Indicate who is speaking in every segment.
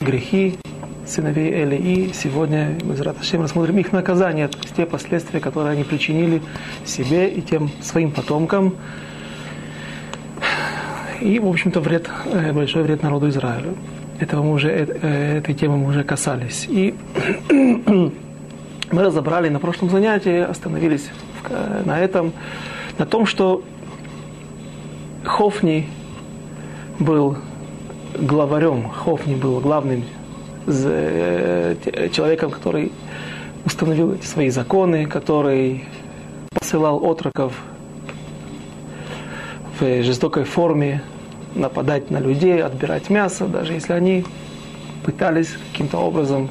Speaker 1: грехи сыновей Эли. И сегодня мы с рассмотрим их наказание, то есть те последствия, которые они причинили себе и тем своим потомкам. И, в общем-то, вред, э, большой вред народу Израилю. Этого мы уже, э, этой темы мы уже касались. И мы разобрали на прошлом занятии, остановились на этом, на том, что Хофни был главарем, Хофни был главным э, человеком, который установил эти свои законы, который посылал отроков в жестокой форме нападать на людей, отбирать мясо, даже если они пытались каким-то образом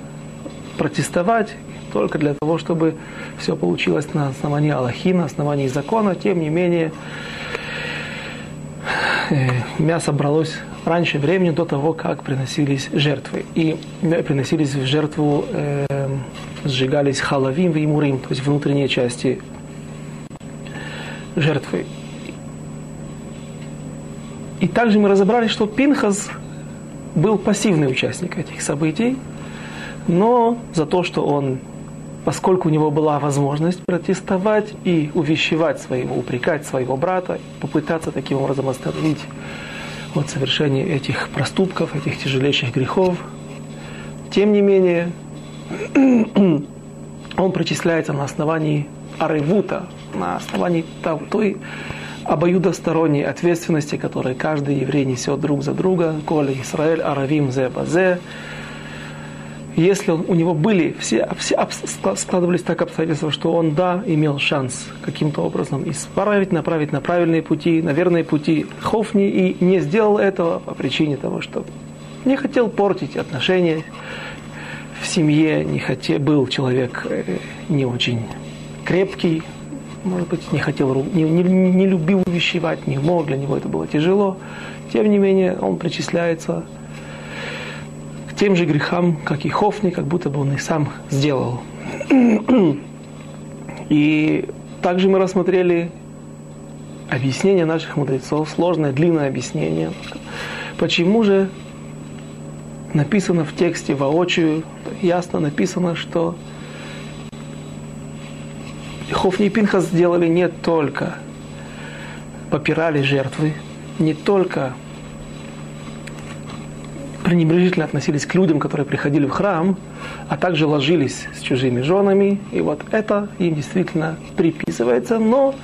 Speaker 1: протестовать, только для того, чтобы все получилось на основании Аллахи, на основании закона, тем не менее э, мясо бралось раньше времени, до того, как приносились жертвы. И приносились в жертву, э, сжигались халавим и мурим, то есть внутренние части жертвы. И также мы разобрали, что Пинхас был пассивный участник этих событий, но за то, что он, поскольку у него была возможность протестовать и увещевать своего, упрекать своего брата, попытаться таким образом остановить от совершения этих проступков, этих тяжелейших грехов, тем не менее, он причисляется на основании аревута, на основании той обоюдосторонней ответственности, которую каждый еврей несет друг за друга, коли Израиль, Аравим, Зе, Базе. Если у него были все, все складывались так обстоятельства, что он, да, имел шанс каким-то образом исправить, направить на правильные пути, на верные пути Хофни, и не сделал этого по причине того, что не хотел портить отношения в семье, не хотел, был человек э, не очень крепкий, может быть, не хотел, не, не, не любил увещевать, не мог, для него это было тяжело. Тем не менее, он причисляется тем же грехам, как и Хофни, как будто бы он их сам сделал. И также мы рассмотрели объяснение наших мудрецов, сложное, длинное объяснение. Почему же написано в тексте воочию, ясно написано, что Хофни и Пинхас сделали не только попирали жертвы, не только пренебрежительно относились к людям, которые приходили в храм, а также ложились с чужими женами. И вот это им действительно приписывается. Но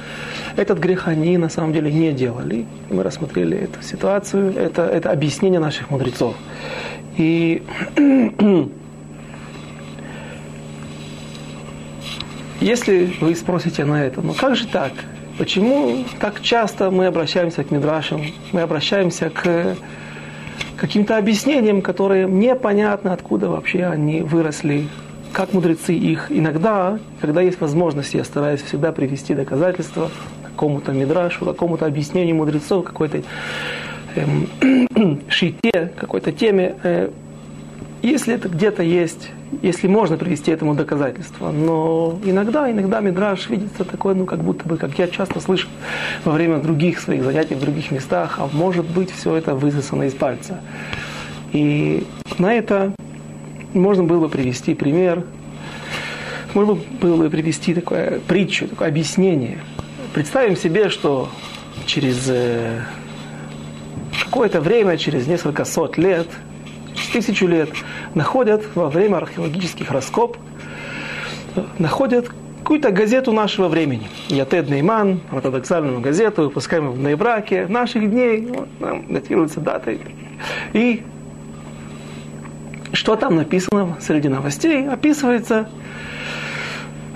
Speaker 1: этот грех они на самом деле не делали. Мы рассмотрели эту ситуацию. Это, это объяснение наших мудрецов. И Если вы спросите на это, ну как же так? Почему так часто мы обращаемся к Мидрашам, мы обращаемся к каким-то объяснениям, которые непонятны, откуда вообще они выросли, как мудрецы их. Иногда, когда есть возможность, я стараюсь всегда привести доказательства какому-то мидрашу, какому-то объяснению мудрецов, какой-то эм, шите, какой-то теме. Э, если это где-то есть, если можно привести этому доказательства. Но иногда, иногда Мидраш видится такой, ну, как будто бы, как я часто слышу во время других своих занятий в других местах, а может быть, все это высосано из пальца. И на это можно было привести пример, можно было бы привести такое притчу, такое объяснение. Представим себе, что через э, какое-то время, через несколько сот лет, тысячу лет, находят во время археологических раскоп, находят какую-то газету нашего времени. Ятед Нейман, ортодоксальную газету, выпускаемую в Нейбраке, наших дней, там датируется датой. И что там написано среди новостей? Описывается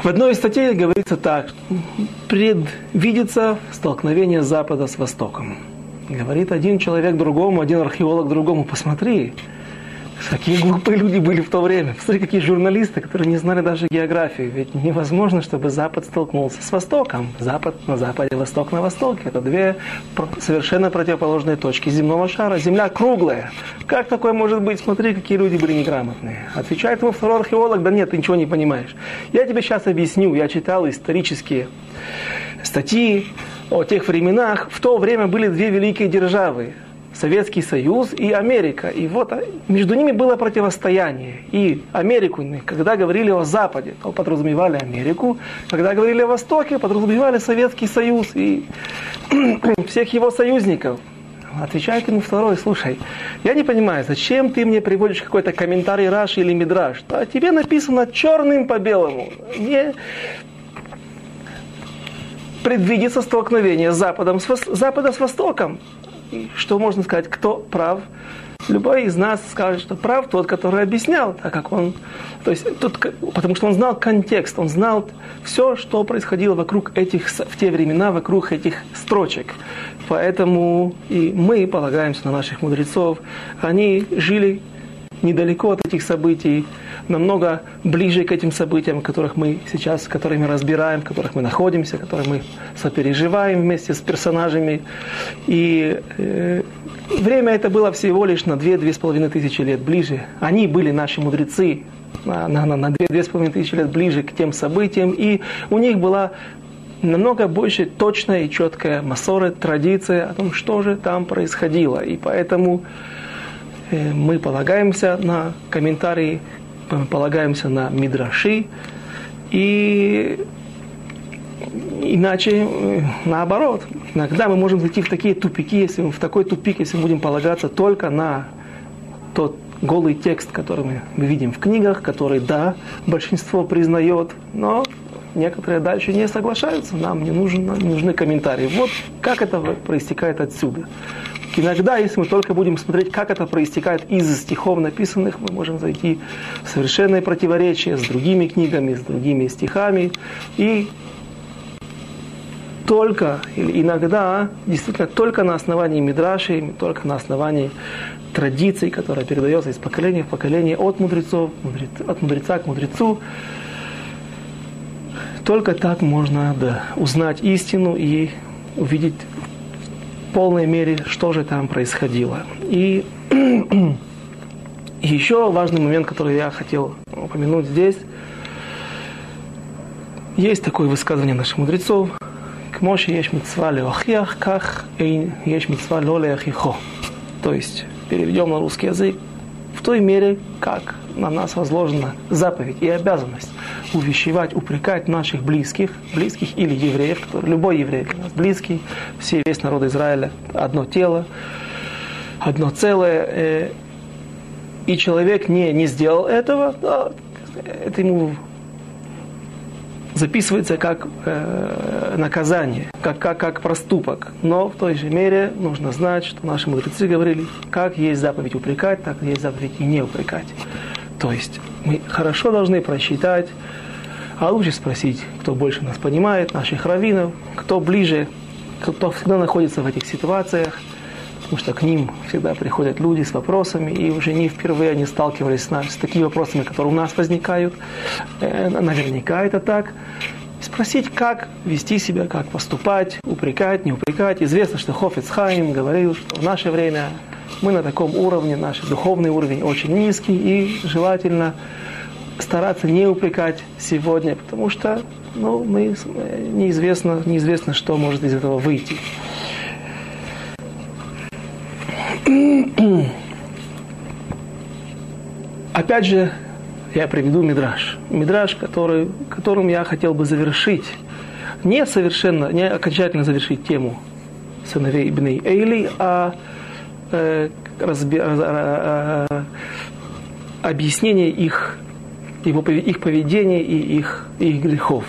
Speaker 1: в одной из статей говорится так, предвидится столкновение Запада с Востоком. Говорит один человек другому, один археолог другому, посмотри, Какие глупые люди были в то время. Посмотри, какие журналисты, которые не знали даже географию. Ведь невозможно, чтобы Запад столкнулся с Востоком. Запад на Западе, Восток на Востоке. Это две совершенно противоположные точки земного шара. Земля круглая. Как такое может быть? Смотри, какие люди были неграмотные. Отвечает ему второй археолог, да нет, ты ничего не понимаешь. Я тебе сейчас объясню. Я читал исторические статьи о тех временах. В то время были две великие державы Советский Союз и Америка. И вот а, между ними было противостояние. И Америку, когда говорили о Западе, то подразумевали Америку. Когда говорили о Востоке, подразумевали Советский Союз и всех его союзников. Отвечает ему второй, слушай, я не понимаю, зачем ты мне приводишь какой-то комментарий Раши или Мидраш? А тебе написано черным по белому. Не, предвидится столкновение с, Запада с Востоком. И что можно сказать, кто прав? Любой из нас скажет, что прав тот, который объяснял, так как он, то есть, тут, потому что он знал контекст, он знал все, что происходило вокруг этих, в те времена, вокруг этих строчек. Поэтому и мы полагаемся на наших мудрецов. Они жили недалеко от этих событий, намного ближе к этим событиям, которых мы сейчас, которые мы разбираем, в которых мы находимся, которые мы сопереживаем вместе с персонажами. И э, время это было всего лишь на 2-2,5 тысячи лет ближе. Они были наши мудрецы, на, на, на 2-2,5 тысячи лет ближе к тем событиям, и у них была намного больше точная и четкая массора, традиция о том, что же там происходило. И поэтому э, мы полагаемся на комментарии полагаемся на мидраши, и иначе э, наоборот. Иногда мы можем зайти в такие тупики, если мы в такой тупик, если мы будем полагаться только на тот голый текст, который мы, видим в книгах, который, да, большинство признает, но некоторые дальше не соглашаются, нам не, нужен, не нужны комментарии. Вот как это проистекает отсюда. Иногда, если мы только будем смотреть, как это проистекает из стихов написанных, мы можем зайти в совершенное противоречие с другими книгами, с другими стихами. И только, или иногда, действительно, только на основании Мидраши, только на основании традиций, которая передается из поколения в поколение от мудрецов, от мудреца к мудрецу, только так можно да, узнать истину и увидеть полной мере, что же там происходило. И еще важный момент, который я хотел упомянуть здесь. Есть такое высказывание наших мудрецов. к Моше есть митцва леохиах, как есть митцва лолеохихо. То есть, переведем на русский язык, в той мере, как на нас возложена заповедь и обязанность увещевать, упрекать наших близких, близких или евреев, любой еврей для нас близкий, все, весь народ Израиля, одно тело, одно целое, э, и человек не, не сделал этого, да, это ему записывается как э, наказание, как, как, как проступок. Но в той же мере нужно знать, что наши мудрецы говорили, как есть заповедь упрекать, так есть заповедь и не упрекать. То есть мы хорошо должны просчитать, а лучше спросить, кто больше нас понимает, наших раввинов, кто ближе, кто всегда находится в этих ситуациях, потому что к ним всегда приходят люди с вопросами, и уже не впервые они сталкивались с, нас, с такими вопросами, которые у нас возникают. Э, наверняка это так. Спросить, как вести себя, как поступать, упрекать, не упрекать. Известно, что Хофиц Хайм говорил, что в наше время мы на таком уровне, наш духовный уровень очень низкий, и желательно стараться не упрекать сегодня, потому что ну, мы, неизвестно, неизвестно, что может из этого выйти. Опять же, я приведу мидраж. Мидраж, который, которым я хотел бы завершить, не совершенно, не окончательно завершить тему сыновей Ибн Эйли, а э, разби, э, э, объяснение их его, их поведения и их, их грехов.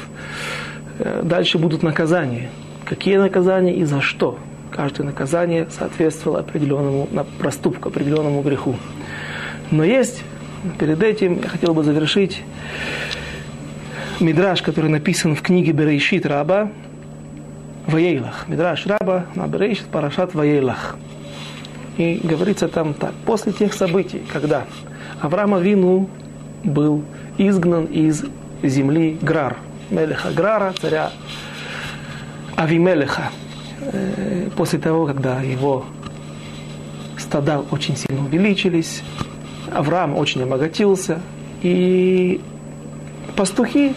Speaker 1: Э, дальше будут наказания. Какие наказания и за что? Каждое наказание соответствовало определенному проступку, определенному греху. Но есть, перед этим я хотел бы завершить мидраж, который написан в книге Берейшит Раба, Ваейлах. Мидраш Раба на Берейшит Парашат Ваейлах. И говорится там так. После тех событий, когда Авраам Вину был изгнан из земли Грар, Мелеха Грара, царя Авимелеха. Э, после того, когда его стада очень сильно увеличились, Авраам очень обогатился, и пастухи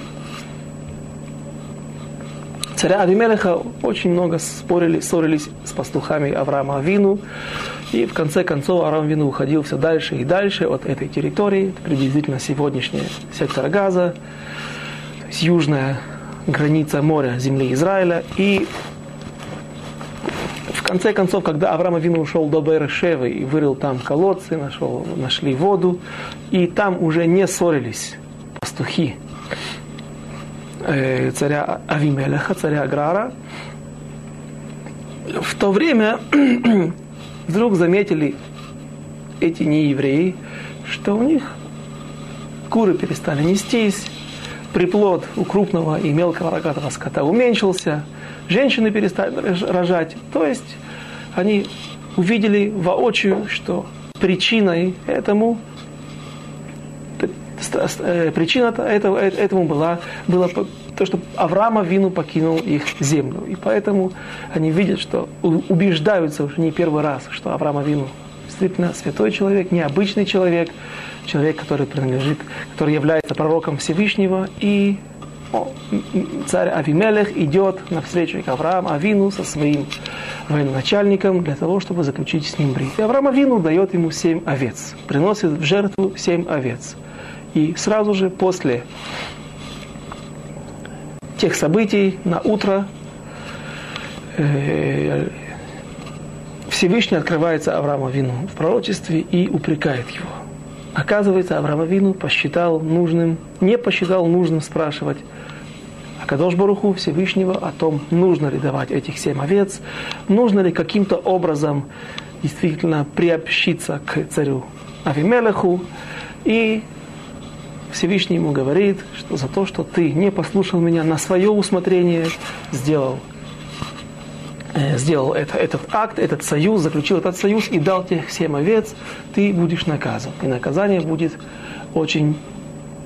Speaker 1: царя Авимелеха очень много спорили, ссорились с пастухами Авраама Авину, И в конце концов Арам Вину уходил все дальше и дальше от этой территории, приблизительно сегодняшняя сектор Газа, то есть южная граница моря земли Израиля. И в конце концов, когда Авраам Авину ушел до Берешевы и вырыл там колодцы, нашел, нашли воду, и там уже не ссорились пастухи э, царя Авимелеха, царя Аграра, в то время вдруг заметили эти неевреи, что у них куры перестали нестись, приплод у крупного и мелкого рогатого скота уменьшился, женщины перестали рожать. То есть они увидели воочию, что причиной этому э, причина этого, этому была, была то, что Авраама Вину покинул их землю. И поэтому они видят, что убеждаются уже не первый раз, что Авраама Вину действительно святой человек, необычный человек, человек, который принадлежит, который является пророком Всевышнего, и царь Авимелех идет навстречу к Аврааму Авину со своим военачальником для того, чтобы заключить с ним брит. И Авраам Авину дает ему семь овец, приносит в жертву семь овец. И сразу же после тех событий на утро э, Всевышний открывается Аврааму Вину в пророчестве и упрекает его. Оказывается, Авраам Вину посчитал нужным, не посчитал нужным спрашивать Акадош Баруху Всевышнего о том, нужно ли давать этих семь овец, нужно ли каким-то образом действительно приобщиться к царю Авимелеху. И Всевышний ему говорит, что за то, что ты не послушал меня на свое усмотрение, сделал, э, сделал это, этот акт, этот союз, заключил этот союз и дал тебе семь овец, ты будешь наказан. И наказание будет очень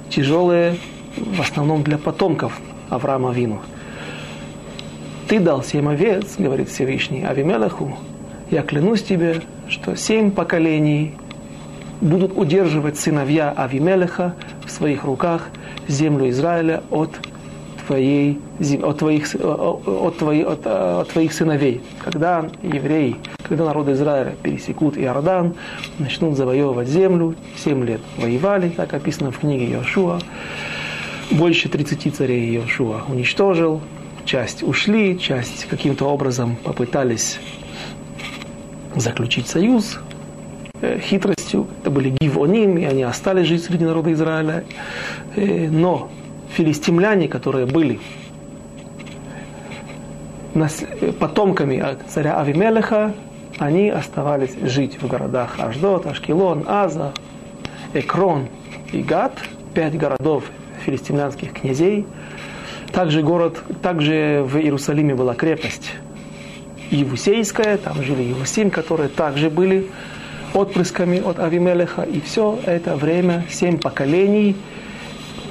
Speaker 1: тяжелое, в основном для потомков Авраама Вину. Ты дал семь овец, говорит Всевышний Авимелеху, я клянусь тебе, что семь поколений будут удерживать сыновья Авимелеха в своих руках землю Израиля от твоей, от, твоих, от, твоих, от, от твоих сыновей. Когда евреи, когда народы Израиля пересекут Иордан, начнут завоевывать землю, семь лет воевали, так описано в книге Иошуа. Больше 30 царей Иошуа уничтожил, часть ушли, часть каким-то образом попытались заключить союз, Э, хитростью. Это были гивоним, и они остались жить среди народа Израиля. Э, но филистимляне, которые были э, потомками царя Авимелеха, они оставались жить в городах Аждот, Ашкелон, Аза, Экрон и Гат, пять городов филистимлянских князей. Также город, также в Иерусалиме была крепость Евусейская, там жили Евусим, которые также были отпрысками от Авимелеха. И все это время, семь поколений,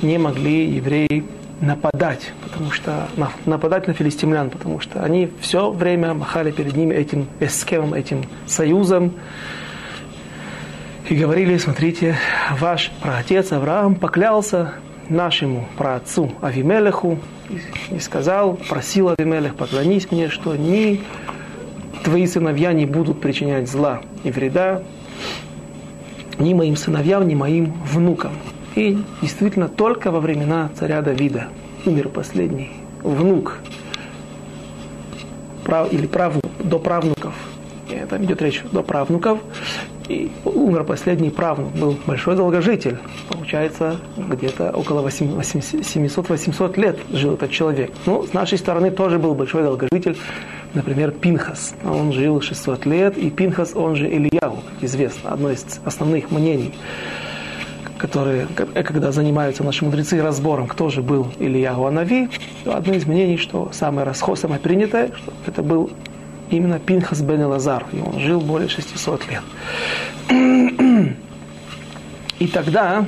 Speaker 1: не могли евреи нападать, потому что нападать на филистимлян, потому что они все время махали перед ними этим эскемом, этим союзом, и говорили, смотрите, ваш праотец Авраам поклялся нашему праотцу Авимелеху и сказал, просил Авимелех, поклонись мне, что ни твои сыновья не будут причинять зла и вреда ни моим сыновьям, ни моим внукам. И действительно только во времена царя Давида умер последний внук прав, или правнук, до правнуков. Там идет речь до правнуков. И умер последний правнук, был большой долгожитель. Получается, где-то около 700-800 лет жил этот человек. Ну, с нашей стороны тоже был большой долгожитель Например, Пинхас, он жил 600 лет, и Пинхас, он же Ильяу, известно, одно из основных мнений, которые, когда занимаются наши мудрецы разбором, кто же был Ильяу Анави, одно из мнений, что самое расход, самое принятое, что это был именно Пинхас бен Лазар, и он жил более 600 лет. И тогда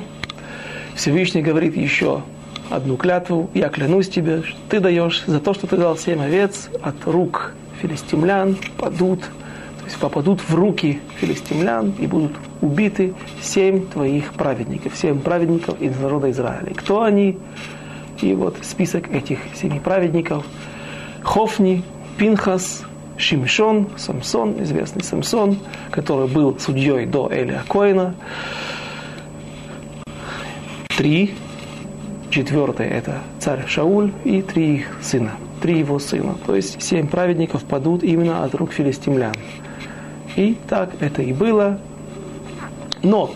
Speaker 1: Всевышний говорит еще одну клятву, я клянусь тебе, что ты даешь за то, что ты дал семь овец от рук филистимлян, падут, то есть попадут в руки филистимлян и будут убиты семь твоих праведников, семь праведников из народа Израиля. Кто они? И вот список этих семи праведников. Хофни, Пинхас, Шимшон, Самсон, известный Самсон, который был судьей до Элия Коина. Три. Четвертый – это царь Шауль и три их сына, три его сына. То есть семь праведников падут именно от рук филистимлян. И так это и было. Но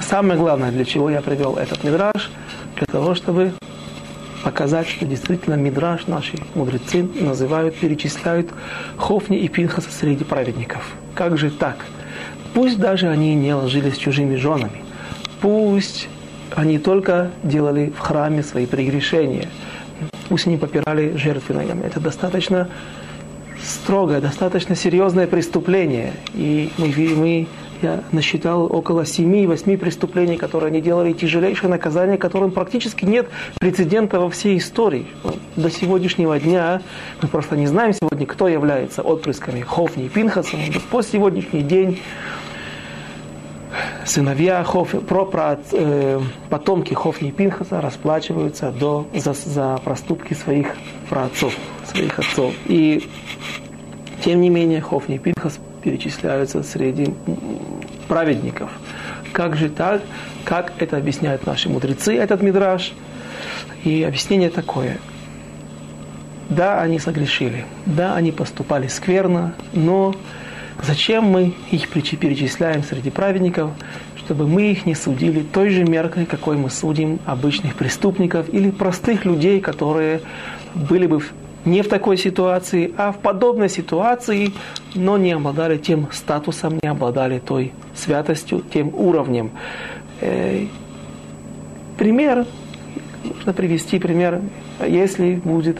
Speaker 1: самое главное, для чего я привел этот мидраж, для того, чтобы показать, что действительно Мидраш наши мудрецы называют, перечисляют Хофни и Пинхаса среди праведников. Как же так? Пусть даже они не ложились с чужими женами, пусть они только делали в храме свои прегрешения, пусть они попирали жертвы ногами. Это достаточно строгое, достаточно серьезное преступление. И мы, мы я насчитал около 7-8 преступлений, которые они делали, тяжелейшее наказание, которым практически нет прецедента во всей истории. До сегодняшнего дня мы просто не знаем сегодня, кто является отпрысками Хофни и Пинхаса. По сегодняшний день сыновья Хоф, про, про, э, потомки Хофни и Пинхаса расплачиваются до, за, за проступки своих праотцов, своих отцов. И тем не менее Хофни и Пинхас перечисляются среди праведников. Как же так? Как это объясняют наши мудрецы, этот мидраж? И объяснение такое. Да, они согрешили, да, они поступали скверно, но зачем мы их перечисляем среди праведников, чтобы мы их не судили той же меркой, какой мы судим обычных преступников или простых людей, которые были бы не в такой ситуации, а в подобной ситуации, но не обладали тем статусом, не обладали той святостью, тем уровнем. Э, пример, можно привести пример, если будет,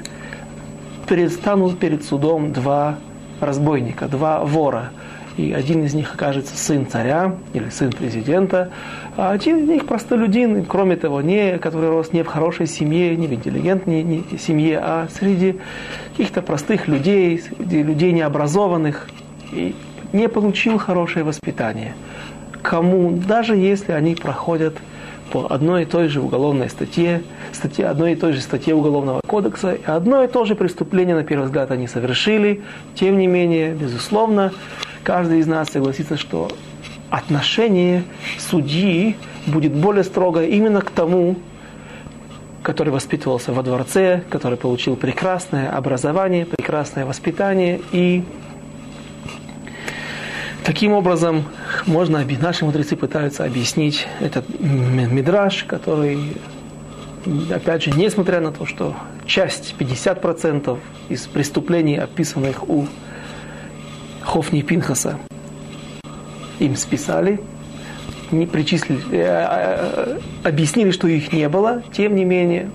Speaker 1: предстанут перед судом два разбойника, два вора – и один из них окажется сын царя или сын президента, а один из них простолюдин, кроме того, не, который рос не в хорошей семье, не в интеллигентной не семье, а среди каких-то простых людей, среди людей необразованных, и не получил хорошее воспитание. Кому, даже если они проходят по одной и той же уголовной статье, статье одной и той же статье Уголовного кодекса, и одно и то же преступление, на первый взгляд, они совершили, тем не менее, безусловно, каждый из нас согласится, что отношение судьи будет более строгое именно к тому, который воспитывался во дворце, который получил прекрасное образование, прекрасное воспитание. И таким образом можно, наши мудрецы пытаются объяснить этот мидраж, который, опять же, несмотря на то, что часть, 50% из преступлений, описанных у Хофни Пинхаса. Им списали, не причислили, э, э, объяснили, что их не было, тем не менее,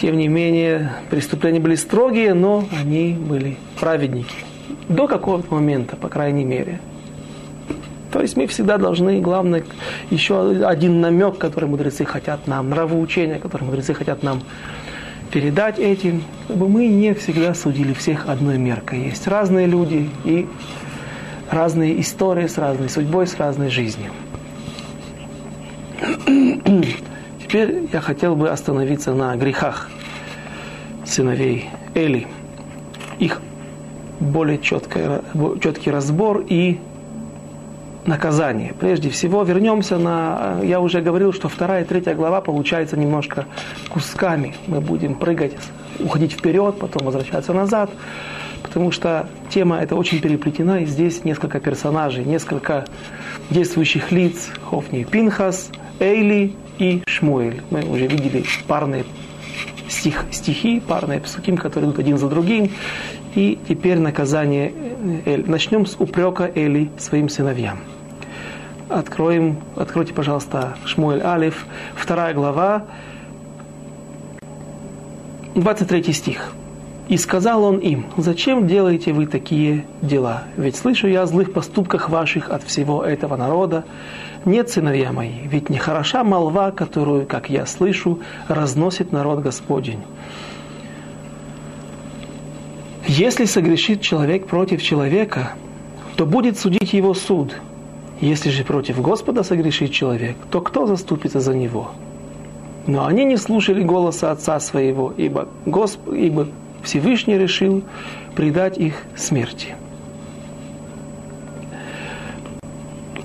Speaker 1: тем не менее, преступления были строгие, но они были праведники. До какого-то момента, по крайней мере. То есть мы всегда должны, главное, еще один намек, который мудрецы хотят нам, нравоучение, которое мудрецы хотят нам передать этим, чтобы мы не всегда судили всех одной меркой. Есть разные люди и разные истории с разной судьбой, с разной жизнью. Теперь я хотел бы остановиться на грехах сыновей Эли, их более четкий, четкий разбор и наказание. Прежде всего вернемся на... Я уже говорил, что вторая и третья глава получается немножко кусками. Мы будем прыгать, уходить вперед, потом возвращаться назад, потому что тема эта очень переплетена, и здесь несколько персонажей, несколько действующих лиц. Хофни Пинхас, Эйли и Шмуэль. Мы уже видели парные стих, стихи, парные псуким, которые идут один за другим. И теперь наказание Эль. Начнем с упрека Эли своим сыновьям откроем, откройте, пожалуйста, Шмуэль Алиф, вторая глава, 23 стих. «И сказал он им, зачем делаете вы такие дела? Ведь слышу я о злых поступках ваших от всего этого народа. Нет, сыновья мои, ведь не хороша молва, которую, как я слышу, разносит народ Господень. Если согрешит человек против человека, то будет судить его суд – если же против Господа согрешит человек, то кто заступится за него? Но они не слушали голоса отца своего, ибо, Госп... ибо Всевышний решил предать их смерти.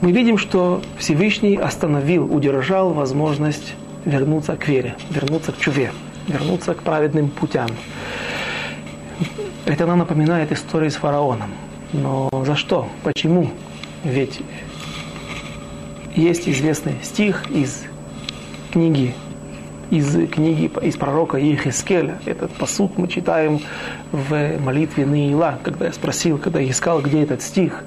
Speaker 1: Мы видим, что Всевышний остановил, удержал возможность вернуться к вере, вернуться к чуве, вернуться к праведным путям. Это нам напоминает историю с фараоном. Но за что? Почему? Ведь есть известный стих из книги из книги, из пророка Ехискеля. Этот посуд мы читаем в молитве Наила, когда я спросил, когда я искал, где этот стих,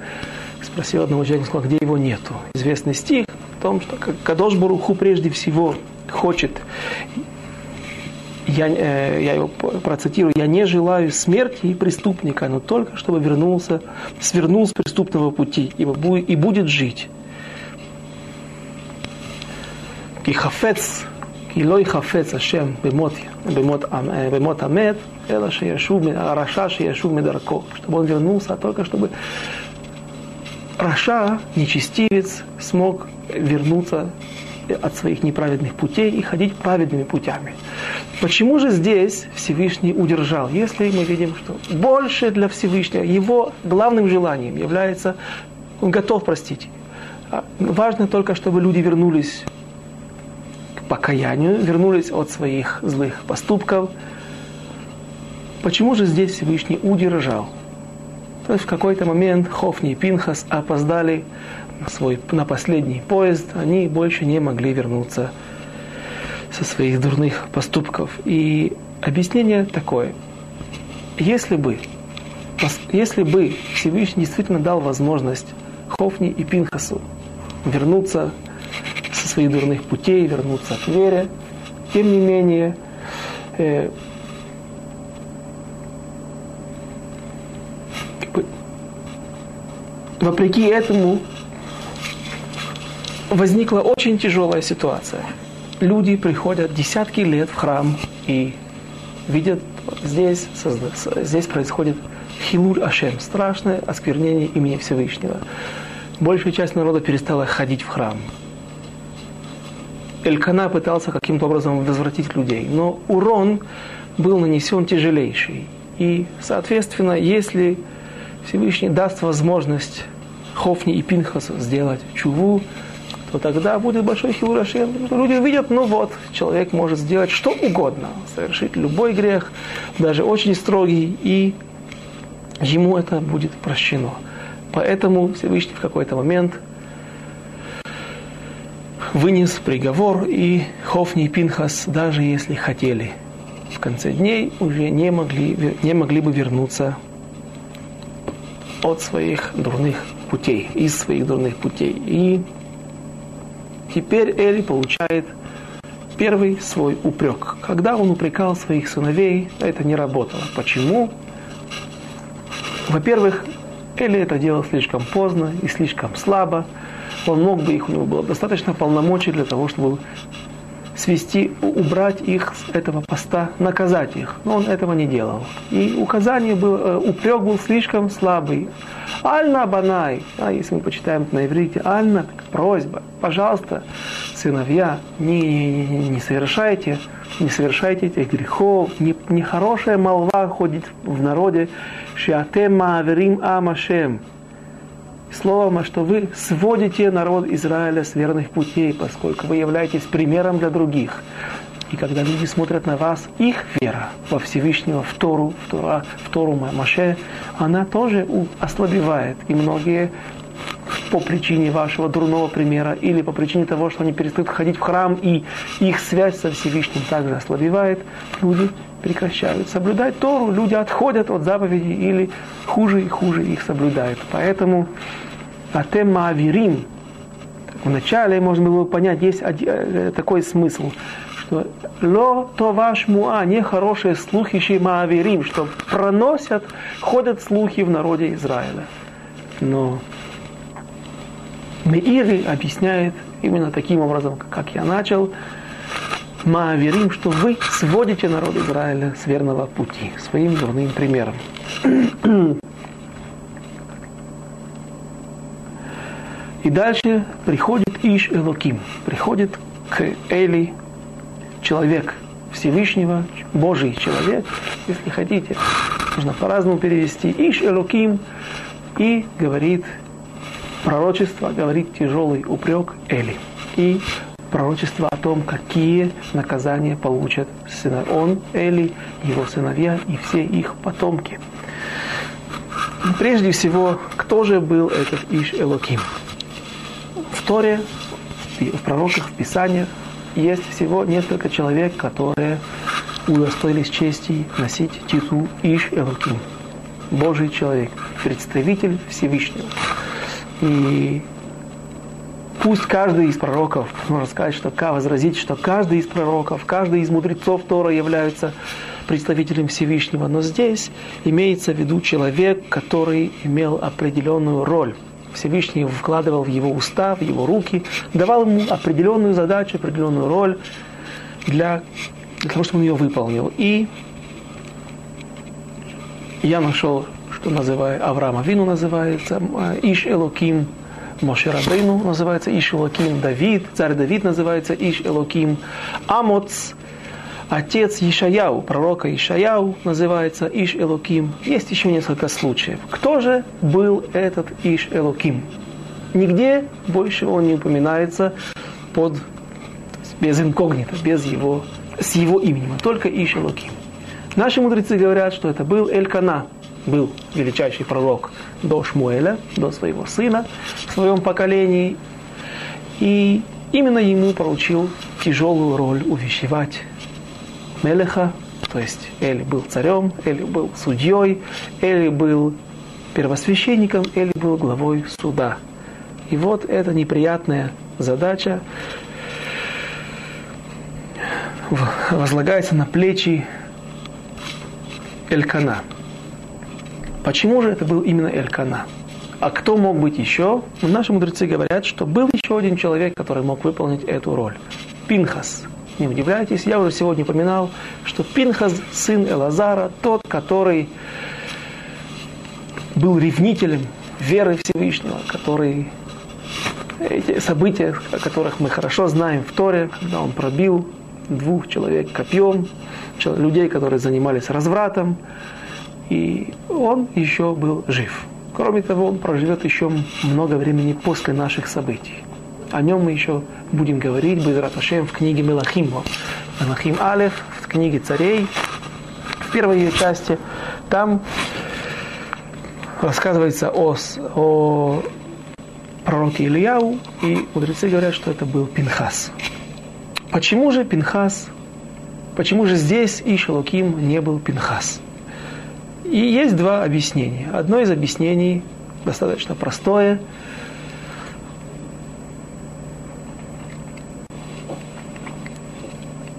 Speaker 1: спросил одного человека, сказал, где его нету. Известный стих о том, что Кадош Баруху прежде всего хочет я, э, я его процитирую, я не желаю смерти преступника, но только чтобы вернулся, свернул с преступного пути и, и будет жить. И хафец כי לא יחפץ השם במות, במות, במות המת, אלא שישוב, הרשע שישוב מדרכו. Чтобы он вернулся, а только чтобы Раша, нечестивец, смог вернуться от своих неправедных путей и ходить праведными путями. Почему же здесь Всевышний удержал? Если мы видим, что больше для Всевышнего, его главным желанием является, он готов простить. А важно только, чтобы люди вернулись покаянию, вернулись от своих злых поступков. Почему же здесь Всевышний удержал? То есть в какой-то момент Хофни и Пинхас опоздали свой, на последний поезд, они больше не могли вернуться со своих дурных поступков. И объяснение такое. Если бы, если бы Всевышний действительно дал возможность Хофни и Пинхасу вернуться своих дурных путей, вернуться к вере. Тем не менее, э, вопреки этому возникла очень тяжелая ситуация. Люди приходят десятки лет в храм и видят, здесь, здесь происходит хилуль Ашем, страшное осквернение имени Всевышнего. Большая часть народа перестала ходить в храм. Элькана пытался каким-то образом возвратить людей, но урон был нанесен тяжелейший. И, соответственно, если Всевышний даст возможность Хофни и Пинхасу сделать чуву, то тогда будет большой хилурашем. Люди увидят, ну вот, человек может сделать что угодно, совершить любой грех, даже очень строгий, и ему это будет прощено. Поэтому Всевышний в какой-то момент вынес приговор, и Хофни и Пинхас, даже если хотели, в конце дней уже не могли, не могли бы вернуться от своих дурных путей, из своих дурных путей. И теперь Эли получает первый свой упрек. Когда он упрекал своих сыновей, это не работало. Почему? Во-первых, Эли это делал слишком поздно и слишком слабо он мог бы их, у него было достаточно полномочий для того, чтобы свести, убрать их с этого поста, наказать их. Но он этого не делал. И указание было, э, упрек был слишком слабый. Альна банай, а если мы почитаем на иврите, альна, просьба, пожалуйста, сыновья, не, не, не совершайте, не совершайте этих грехов, не, нехорошая молва ходит в народе, шиатем мааверим амашем, словом, что вы сводите народ Израиля с верных путей, поскольку вы являетесь примером для других. И когда люди смотрят на вас, их вера во Всевышнего, в Тору, в, Тора, в Тору Маше, она тоже ослабевает. И многие по причине вашего дурного примера или по причине того, что они перестают ходить в храм и их связь со Всевышним также ослабевает, люди прекращают соблюдать Тору, люди отходят от заповедей или хуже и хуже их соблюдают. Поэтому Атем Маавирим, вначале можно было понять, есть э, такой смысл, что ло то ваш муа, нехорошие слухи маавирим, что проносят, ходят слухи в народе Израиля. Но Меири объясняет именно таким образом, как я начал, Мааверим, что вы сводите народ Израиля с верного пути, своим дурным примером. И дальше приходит Иш Элоким, приходит к Эли человек Всевышнего, Божий человек, если хотите, можно по-разному перевести, Иш Элоким, и говорит пророчество, говорит тяжелый упрек Эли. И пророчество о том, какие наказания получат сына. он, Эли, его сыновья и все их потомки. Прежде всего, кто же был этот Иш Элоким? В Торе, в пророках, в Писаниях есть всего несколько человек, которые удостоились чести носить титул Иш Элоким. Божий человек, представитель Всевышнего. И пусть каждый из пророков, можно сказать, что возразить, что каждый из пророков, каждый из мудрецов Тора являются представителем Всевышнего, но здесь имеется в виду человек, который имел определенную роль. Всевышний вкладывал в его уста, в его руки, давал ему определенную задачу, определенную роль для, для того, чтобы он ее выполнил. И я нашел, что называю, Авраама Вину называется, Иш Элоким, Моше Рабейну называется Иш Элоким, Давид, царь Давид называется Иш Элоким, Амоц, отец Ишаяу, пророка Ишаяу, называется Иш Элоким. Есть еще несколько случаев. Кто же был этот Иш Элоким? Нигде больше он не упоминается под, без инкогнито, без его, с его именем, только Иш Элоким. Наши мудрецы говорят, что это был Элькана, был величайший пророк до Шмуэля, до своего сына в своем поколении. И именно ему поручил тяжелую роль увещевать Мелеха, то есть Эли был царем, Эли был судьей, Эли был первосвященником, Эли был главой суда. И вот эта неприятная задача возлагается на плечи Элькана. Почему же это был именно Элькана? А кто мог быть еще? Наши мудрецы говорят, что был еще один человек, который мог выполнить эту роль. Пинхас. Не удивляйтесь, я уже сегодня упоминал, что Пинхас, сын Элазара, тот, который был ревнителем веры Всевышнего, который эти события, о которых мы хорошо знаем в Торе, когда он пробил двух человек копьем, людей, которые занимались развратом, и он еще был жив. Кроме того, он проживет еще много времени после наших событий. О нем мы еще будем говорить, Безрат в книге Мелахим. Мелахим Алеф, в книге царей, в первой ее части. Там рассказывается о, о пророке Ильяу, и мудрецы говорят, что это был Пинхас. Почему же Пинхас, почему же здесь Ишелоким не был Пинхас? И есть два объяснения. Одно из объяснений достаточно простое.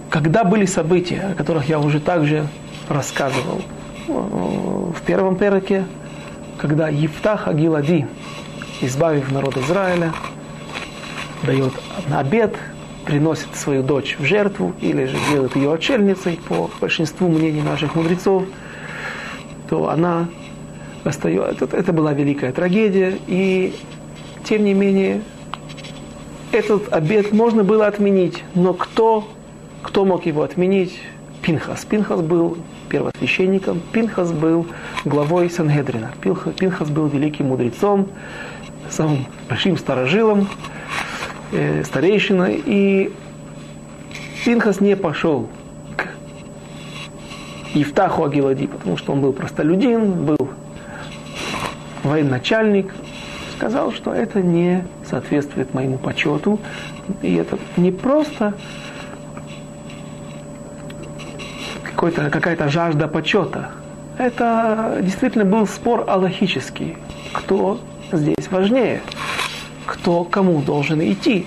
Speaker 1: Когда были события, о которых я уже также рассказывал в первом переке, когда Евтах Агилади, избавив народ Израиля, дает обед, приносит свою дочь в жертву или же делает ее отшельницей, по большинству мнений наших мудрецов – то она остается. Это была великая трагедия, и тем не менее этот обед можно было отменить, но кто, кто мог его отменить? Пинхас. Пинхас был первосвященником, Пинхас был главой Сангедрина, Пинхас был великим мудрецом, самым большим старожилом, э, старейшиной, и Пинхас не пошел Евтаху Агилади, потому что он был простолюдин, был военачальник, сказал, что это не соответствует моему почету, и это не просто какая-то жажда почета. Это действительно был спор аллахический. Кто здесь важнее? Кто кому должен идти?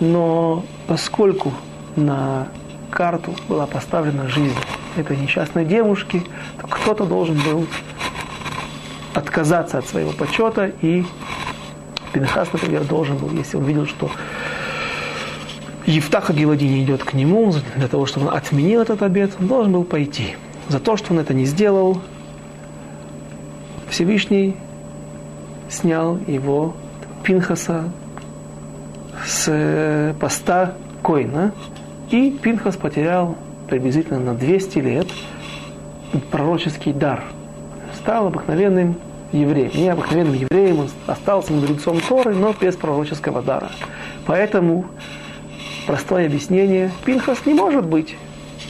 Speaker 1: Но поскольку на карту была поставлена жизнь этой несчастной девушки, то кто-то должен был отказаться от своего почета, и Пинхас, например, должен был, если он видел, что Евтаха Геладини идет к нему для того, чтобы он отменил этот обед, он должен был пойти. За то, что он это не сделал, Всевышний снял его, Пинхаса, с поста Коина, и Пинхас потерял приблизительно на 200 лет пророческий дар. Стал обыкновенным евреем. Не обыкновенным евреем, он остался мудрецом Торы, но без пророческого дара. Поэтому простое объяснение, Пинхас не может быть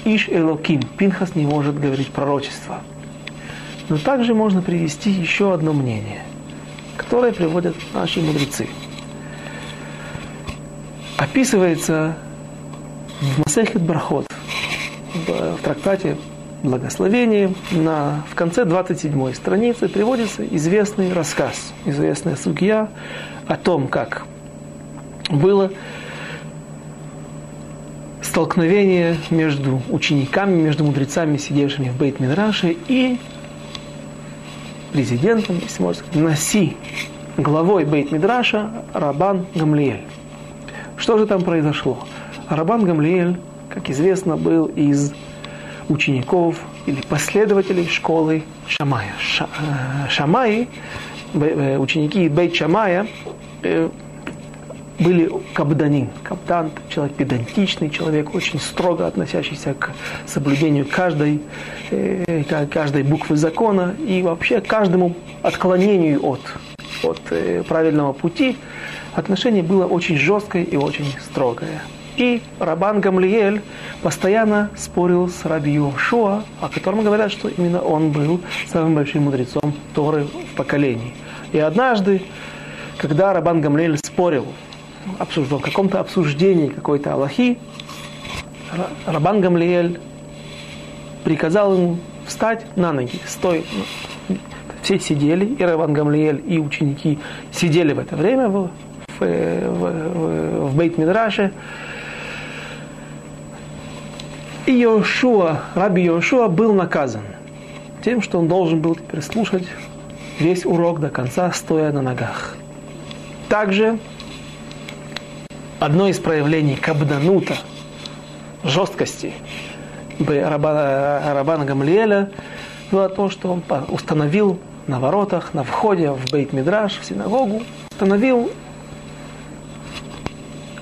Speaker 1: Иш Элоким. Пинхас не может говорить пророчество. Но также можно привести еще одно мнение, которое приводят наши мудрецы. Описывается в Масехет Брахот, в, в трактате благословение, на, в конце 27 страницы приводится известный рассказ, известная судья о том, как было столкновение между учениками, между мудрецами, сидевшими в бейт мидраше и президентом, если можно сказать, Наси, главой бейт мидраша Рабан Гамлиэль. Что же там произошло? Рабан Гамлиэль, как известно, был из учеников или последователей школы Шамая. Э, Шамай, э, ученики Бейт Шамая, э, были кабданин. Кабдан – человек педантичный, человек очень строго относящийся к соблюдению каждой, каждой буквы закона и вообще каждому отклонению от, от правильного пути. Отношение было очень жесткое и очень строгое. И Рабан Гамлиэль постоянно спорил с Раби Йошуа, о котором говорят, что именно он был самым большим мудрецом Торы в поколении. И однажды, когда Рабан Гамлиэль спорил, обсуждал в каком-то обсуждении какой-то Аллахи, Рабан Гамлиэль приказал ему встать на ноги, стой. Все сидели, и Рабан Гамлиэль, и ученики сидели в это время в, в, в, в Бейт-Мидраше, и Йошуа, Раби Йошуа был наказан тем, что он должен был теперь слушать весь урок до конца, стоя на ногах. Также одно из проявлений кабданута, жесткости Рабана, Рабана Гамлиэля было то, что он установил на воротах, на входе в Бейт-Мидраш, в синагогу, установил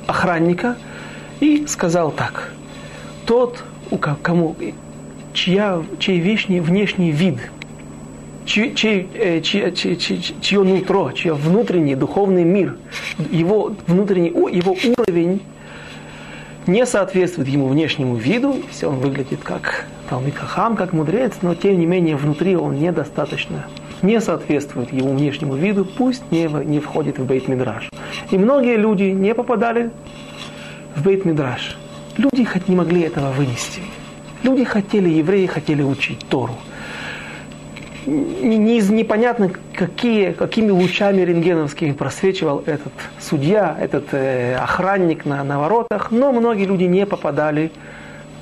Speaker 1: охранника и сказал так – тот, у кому, чья, чей внешний, внешний вид, чье, э, чье, чье, чье, чье нутро, чье внутренний духовный мир, его внутренний, его уровень не соответствует ему внешнему виду, если он выглядит как Талмит как мудрец, но тем не менее внутри он недостаточно не соответствует его внешнему виду, пусть не, не входит в Бейт-Мидраш. И многие люди не попадали в Бейт-Мидраш. Люди хоть не могли этого вынести. Люди хотели, евреи хотели учить Тору. Не, не, непонятно, какие, какими лучами рентгеновскими просвечивал этот судья, этот э, охранник на, на воротах, но многие люди не попадали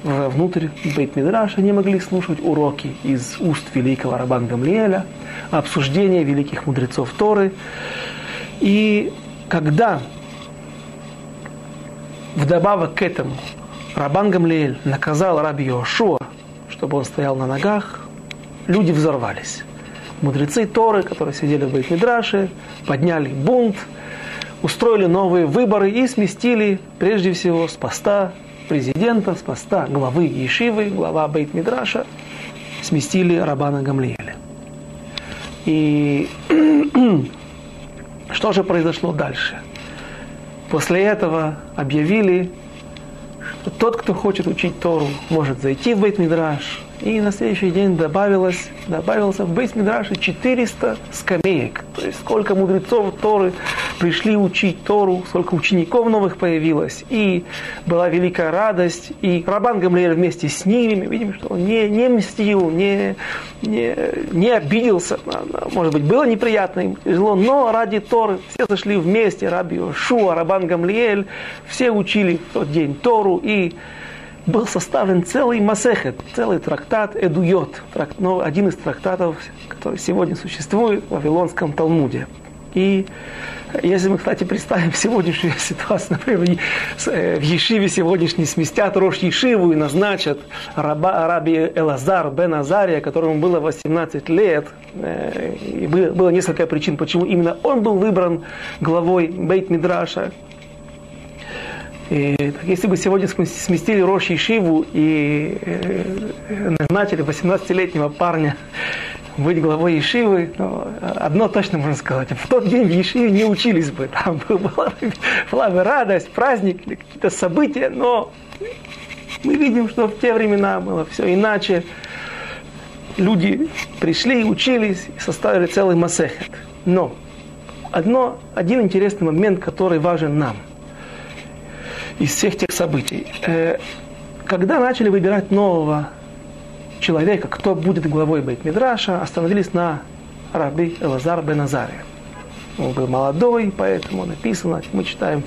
Speaker 1: внутрь Бейт-Мидраша, не могли слушать уроки из уст великого Рабан Гамлиэля, обсуждения великих мудрецов Торы. И когда вдобавок к этому Рабан Гамлиэль наказал Раби Йошуа, чтобы он стоял на ногах, люди взорвались. Мудрецы Торы, которые сидели в Бейт-Мидраше, подняли бунт, устроили новые выборы и сместили прежде всего с поста президента, с поста главы Ешивы, глава Бейт-Мидраша, сместили Рабана Гамлиэля. И что же произошло дальше? После этого объявили тот, кто хочет учить Тору, может зайти в Бейт-Мидраш, и на следующий день добавилось, добавился в Бейт Мидраше 400 скамеек. То есть сколько мудрецов Торы пришли учить Тору, сколько учеников новых появилось. И была великая радость. И Рабан Гамлиэль вместе с ними, мы видим, что он не, не мстил, не, не, не обиделся. Может быть, было неприятно им, тяжело, но ради Торы все зашли вместе. Раби Шуа, Рабан Гамлиэль, все учили в тот день Тору. И был составлен целый масехет, целый трактат Эдуйот, тракт, ну, один из трактатов, который сегодня существует в Вавилонском Талмуде. И если мы, кстати, представим сегодняшнюю ситуацию, например, э, в Ешиве сегодняшний сместят Рош Ешиву и назначат раба, раби Элазар бен Азария, которому было 18 лет, э, и было несколько причин, почему именно он был выбран главой Бейт Мидраша, И если бы сегодня сместили Рош Ешиву и э, назначили 18-летнего парня быть главой Ешивы, ну, одно точно можно сказать. В тот день в Ешиве не учились бы. Там была, была бы радость, праздник какие-то события, но мы видим, что в те времена было все иначе. Люди пришли, учились и составили целый масехет. Но одно, один интересный момент, который важен нам из всех тех событий. Э, когда начали выбирать нового человека, кто будет главой Бейт-Мидраша, остановились на раби Элазар бен Азаре. Он был молодой, поэтому написано, мы читаем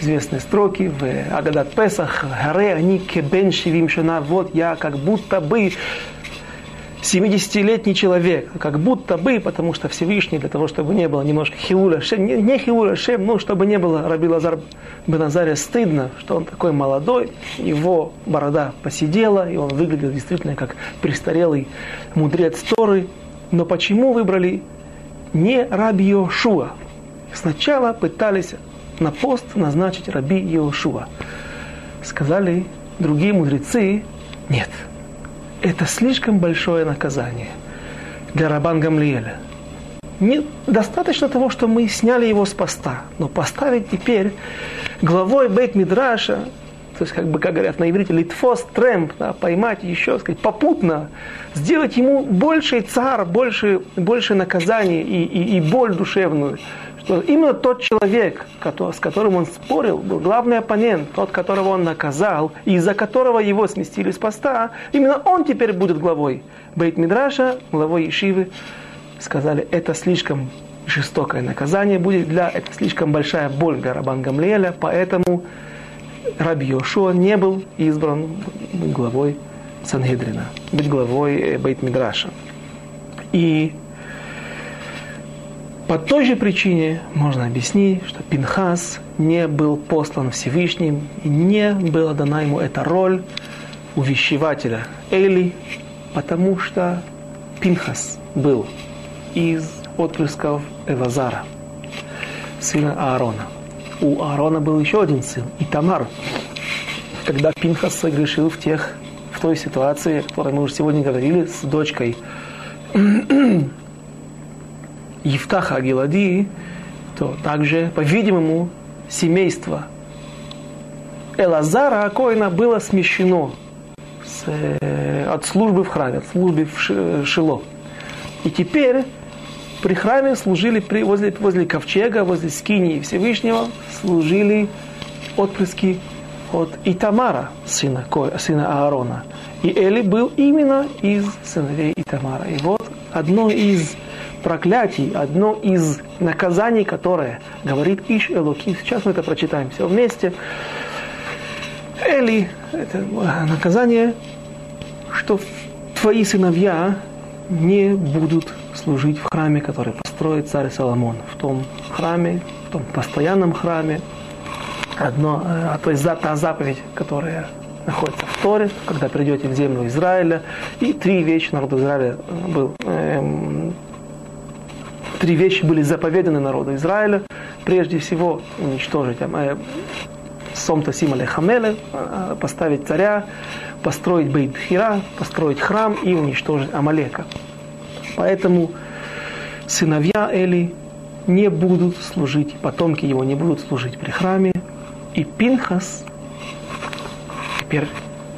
Speaker 1: известные строки в Агадат Песах, «Харе они кебен шивим шана», вот я как будто бы 70-летний человек, как будто бы, потому что Всевышний, для того, чтобы не было немножко хилуля шем, не, не хилуля шем, но чтобы не было Раби Лазар Беназаря стыдно, что он такой молодой, его борода посидела, и он выглядел действительно как престарелый мудрец Торы. Но почему выбрали не Раби Йошуа? Сначала пытались на пост назначить Раби Йошуа. Сказали другие мудрецы, нет – это слишком большое наказание для Рабан Гамлиэля. Не, достаточно того, что мы сняли его с поста, но поставить теперь главой Бейт Мидраша, то есть, как бы, как говорят на иврите, литфос, трэмп, да, поймать еще, сказать, попутно, сделать ему больший цар, больше, больше наказаний и, и, и боль душевную, что именно тот человек, который, с которым он спорил, был главный оппонент, тот, которого он наказал, и из-за которого его сместили с поста, именно он теперь будет главой Бейт Мидраша, главой Ешивы. Сказали, это слишком жестокое наказание будет для, это слишком большая боль для Рабан Гамлиэля, поэтому Раби Йошуа не был избран главой Сангедрина, быть главой э, Бейт Мидраша. И по той же причине можно объяснить, что Пинхас не был послан Всевышним, и не была дана ему эта роль увещевателя Эли, потому что Пинхас был из отпрысков Эвазара, сына Аарона. У Аарона был еще один сын, Итамар. Когда Пинхас согрешил в, тех, в той ситуации, о которой мы уже сегодня говорили, с дочкой Евтаха Агилади, то также, по-видимому, семейство Элазара Акоина было смещено с, э, от службы в храме, от службы в Шило. И теперь при храме служили при, возле, возле ковчега, возле скинии Всевышнего, служили отпрыски от Итамара, сына, сына Аарона. И Эли был именно из сыновей Итамара. И вот одно из проклятий, одно из наказаний, которое говорит Иш Элоки. Сейчас мы это прочитаем все вместе. Эли, это наказание, что твои сыновья не будут служить в храме, который построит царь Соломон. В том храме, в том постоянном храме. Одно, а то есть та заповедь, которая находится в Торе, когда придете в землю Израиля. И три вещи народу Израиля был эм, три вещи были заповеданы народу Израиля. Прежде всего уничтожить э, Сомта Симале Хамеле, э, поставить царя, построить Бейдхира, построить храм и уничтожить Амалека. Поэтому сыновья Эли не будут служить, потомки его не будут служить при храме. И Пинхас теперь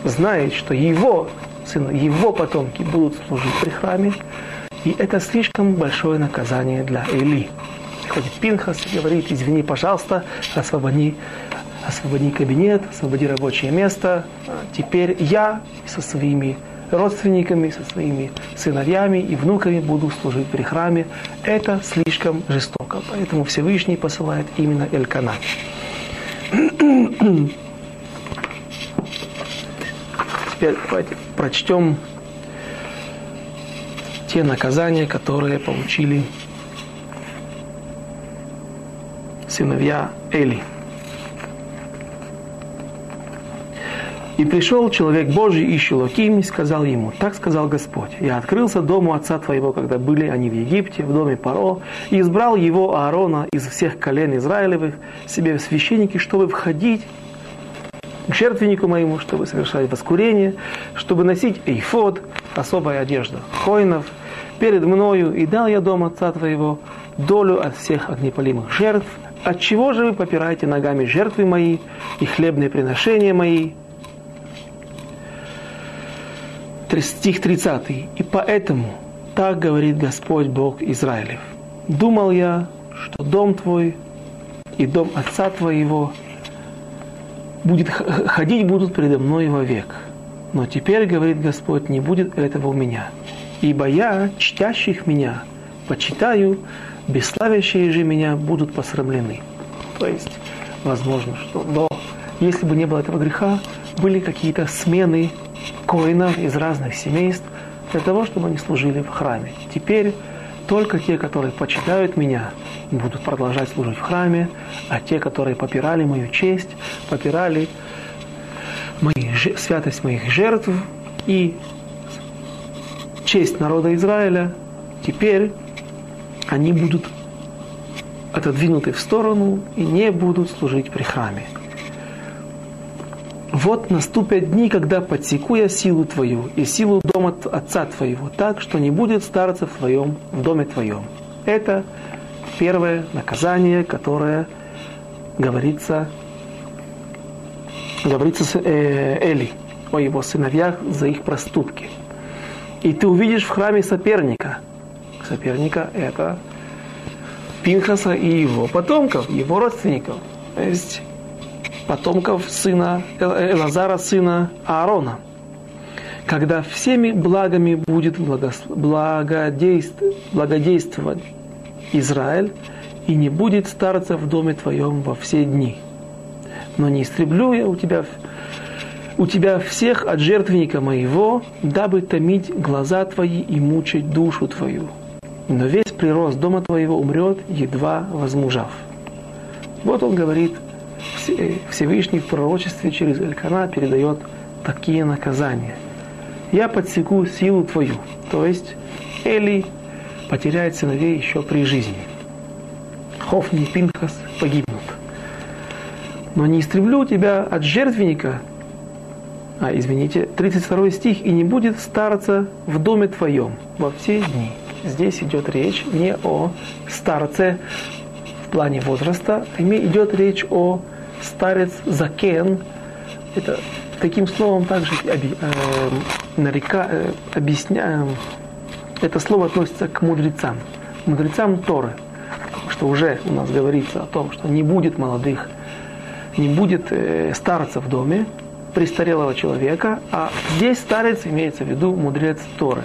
Speaker 1: знает, что его, сына, его потомки будут служить при храме, и это слишком большое наказание для Эли. Приходит Пинхас и говорит, извини, пожалуйста, освободи, освободи кабинет, освободи рабочее место. Теперь я со своими родственниками, со своими сыновьями и внуками буду служить при храме. Это слишком жестоко. Поэтому Всевышний посылает именно Элькана. Теперь давайте прочтем те наказания, которые получили сыновья Эли. И пришел человек Божий, ищу Локим, и сказал ему, так сказал Господь, я открылся дому отца твоего, когда были они в Египте, в доме Паро, и избрал его Аарона из всех колен Израилевых себе в священники, чтобы входить к жертвеннику моему, чтобы совершать воскурение, чтобы носить эйфод, особая одежда коинов, перед мною, и дал я дом отца твоего долю от всех огнепалимых жертв. От чего же вы попираете ногами жертвы мои и хлебные приношения мои? Стих 30. И поэтому так говорит Господь Бог Израилев. Думал я, что дом твой и дом отца твоего будет, ходить будут передо мной вовек. Но теперь, говорит Господь, не будет этого у меня. Ибо я, чтящих меня, почитаю, бесславящие же меня будут посрамлены. То есть, возможно, что до, если бы не было этого греха, были какие-то смены коинов из разных семейств для того, чтобы они служили в храме. Теперь только те, которые почитают меня, будут продолжать служить в храме, а те, которые попирали мою честь, попирали мои, святость моих жертв и честь народа Израиля, теперь они будут отодвинуты в сторону и не будут служить при храме. Вот наступят дни, когда подсеку я силу твою и силу дома отца твоего, так, что не будет старца в твоем, в доме твоем. Это первое наказание, которое говорится, говорится с э, Эли о его сыновьях за их проступки. И ты увидишь в храме соперника. Соперника это Пинхаса и его потомков, его родственников. То есть потомков сына Элазара, сына Аарона. Когда всеми благами будет благодействовать Израиль, и не будет старца в доме твоем во все дни. Но не истреблю я у тебя, у тебя всех от жертвенника моего, дабы томить глаза твои и мучить душу твою. Но весь прирост дома твоего умрет, едва возмужав. Вот он говорит – Всевышний в пророчестве через Элькана передает такие наказания. Я подсеку силу твою. То есть Эли потеряет сыновей еще при жизни. Хофни и Пинхас погибнут. Но не истреблю тебя от жертвенника, а, извините, 32 стих, и не будет старца в доме твоем во все дни. Здесь идет речь не о старце плане возраста, а идет речь о старец Закен, это таким словом также э, нарека, э, объясняем, это слово относится к мудрецам, мудрецам Торы, что уже у нас говорится о том, что не будет молодых, не будет э, старца в доме, престарелого человека, а здесь старец имеется в виду мудрец Торы.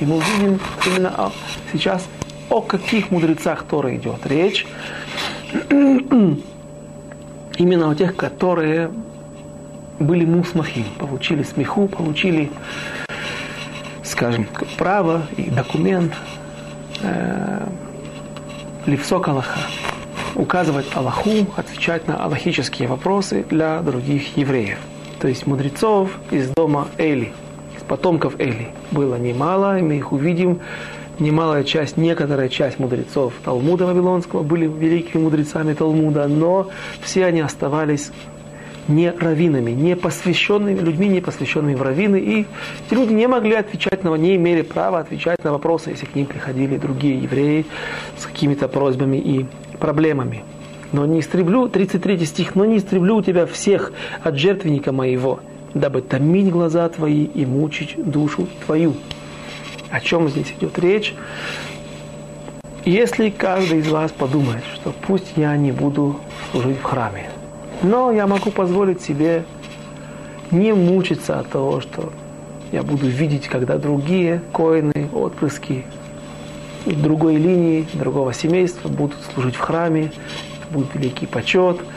Speaker 1: И мы увидим именно сейчас о каких мудрецах Торы идет речь именно у тех, которые были мусмахим, получили смеху, получили, скажем, право и документ э, Ливсок Аллаха, указывать Аллаху, отвечать на аллахические вопросы для других евреев. То есть мудрецов из дома Эли, из потомков Эли было немало, и мы их увидим немалая часть, некоторая часть мудрецов Талмуда Вавилонского были великими мудрецами Талмуда, но все они оставались не раввинами, не посвященными людьми, не посвященными в раввины. И эти люди не могли отвечать на, не имели права отвечать на вопросы, если к ним приходили другие евреи с какими-то просьбами и проблемами. Но не истреблю, 33 стих, но не истреблю у тебя всех от жертвенника моего, дабы томить глаза твои и мучить душу твою. О чем здесь идет речь? Если каждый из вас подумает, что пусть я не буду служить в храме, но я могу позволить себе не мучиться от того, что я буду видеть, когда другие коины, отпрыски другой линии, другого семейства будут служить в храме, будет великий почет –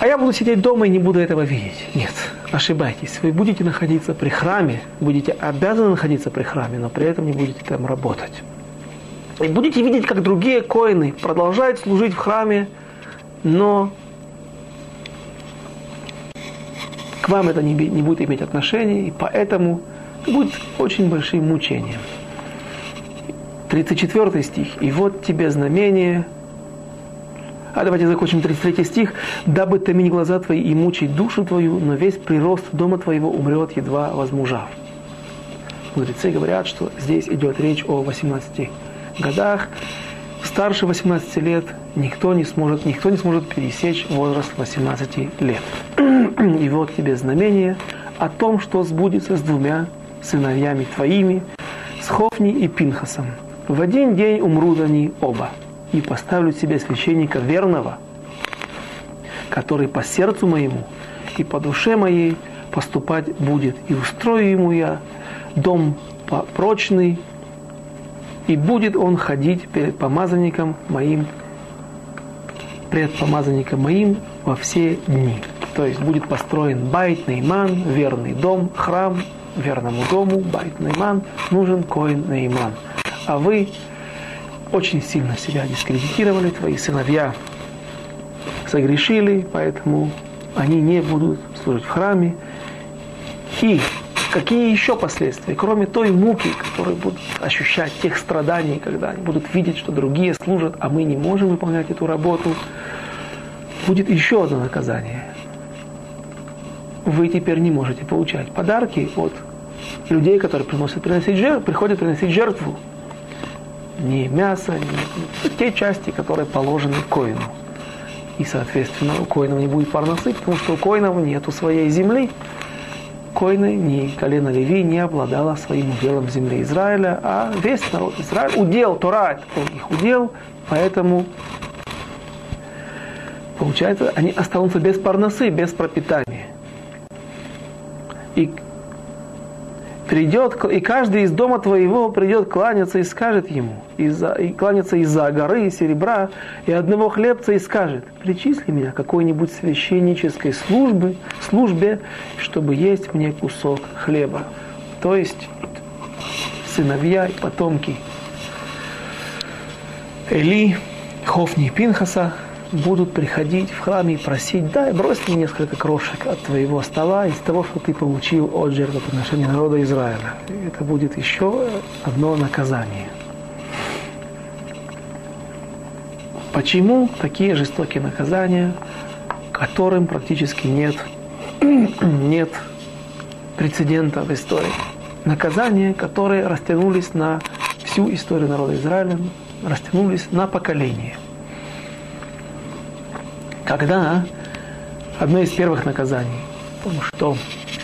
Speaker 1: а я буду сидеть дома и не буду этого видеть. Нет, ошибайтесь. Вы будете находиться при храме, будете обязаны находиться при храме, но при этом не будете там работать. И будете видеть, как другие коины продолжают служить в храме, но к вам это не, не будет иметь отношения, и поэтому будет очень большим мучением. 34 стих. «И вот тебе знамение, А давайте закончим 33 стих. «Дабы томить глаза твои и мучить душу твою, но весь прирост дома твоего умрет, едва возмужав». Мудрецы говорят, что здесь идет речь о 18 годах. Старше 18 лет никто не сможет, никто не сможет пересечь возраст 18 лет. И вот тебе знамение о том, что сбудется с двумя сыновьями твоими, с Хофни и Пинхасом. В один день умрут они оба и поставлю себе священника верного, который по сердцу моему и по душе моей поступать будет. И устрою ему я дом прочный, и будет он ходить перед помазанником моим, пред помазанником моим во все дни. То есть будет построен Байт Нейман, верный дом, храм верному дому, Байт Нейман, нужен Коин Нейман. А вы очень сильно себя дискредитировали, твои сыновья согрешили, поэтому они не будут служить в храме. И какие еще последствия, кроме той муки, которую будут ощущать, тех страданий, когда они будут видеть, что другие служат, а мы не можем выполнять эту работу, будет еще одно наказание. Вы теперь не можете получать подарки от людей, которые приносят приносить жертву, приходят приносить жертву ни мясо, ни те части, которые положены коину. И, соответственно, у коинов не будет парносы, потому что у коинов нету своей земли. Коины, ни колено Леви не обладала своим уделом в земле Израиля, а весь народ Израиля, удел Тора, это их удел, поэтому получается, они останутся без парносы, без пропитания. И придет, и каждый из дома твоего придет кланяться и скажет ему, из-за, и кланяться из-за горы, и серебра, и одного хлебца, и скажет, причисли меня какой-нибудь священнической службы, службе, чтобы есть мне кусок хлеба. То есть сыновья и потомки Эли, Хофни и Пинхаса будут приходить в храм и просить, дай, брось мне несколько крошек от твоего стола из того, что ты получил от жертвоприношения народа Израиля. И это будет еще одно наказание. Почему такие жестокие наказания, которым практически нет, нет прецедента в истории? Наказания, которые растянулись на всю историю народа Израиля, растянулись на поколение – когда одно из первых наказаний, что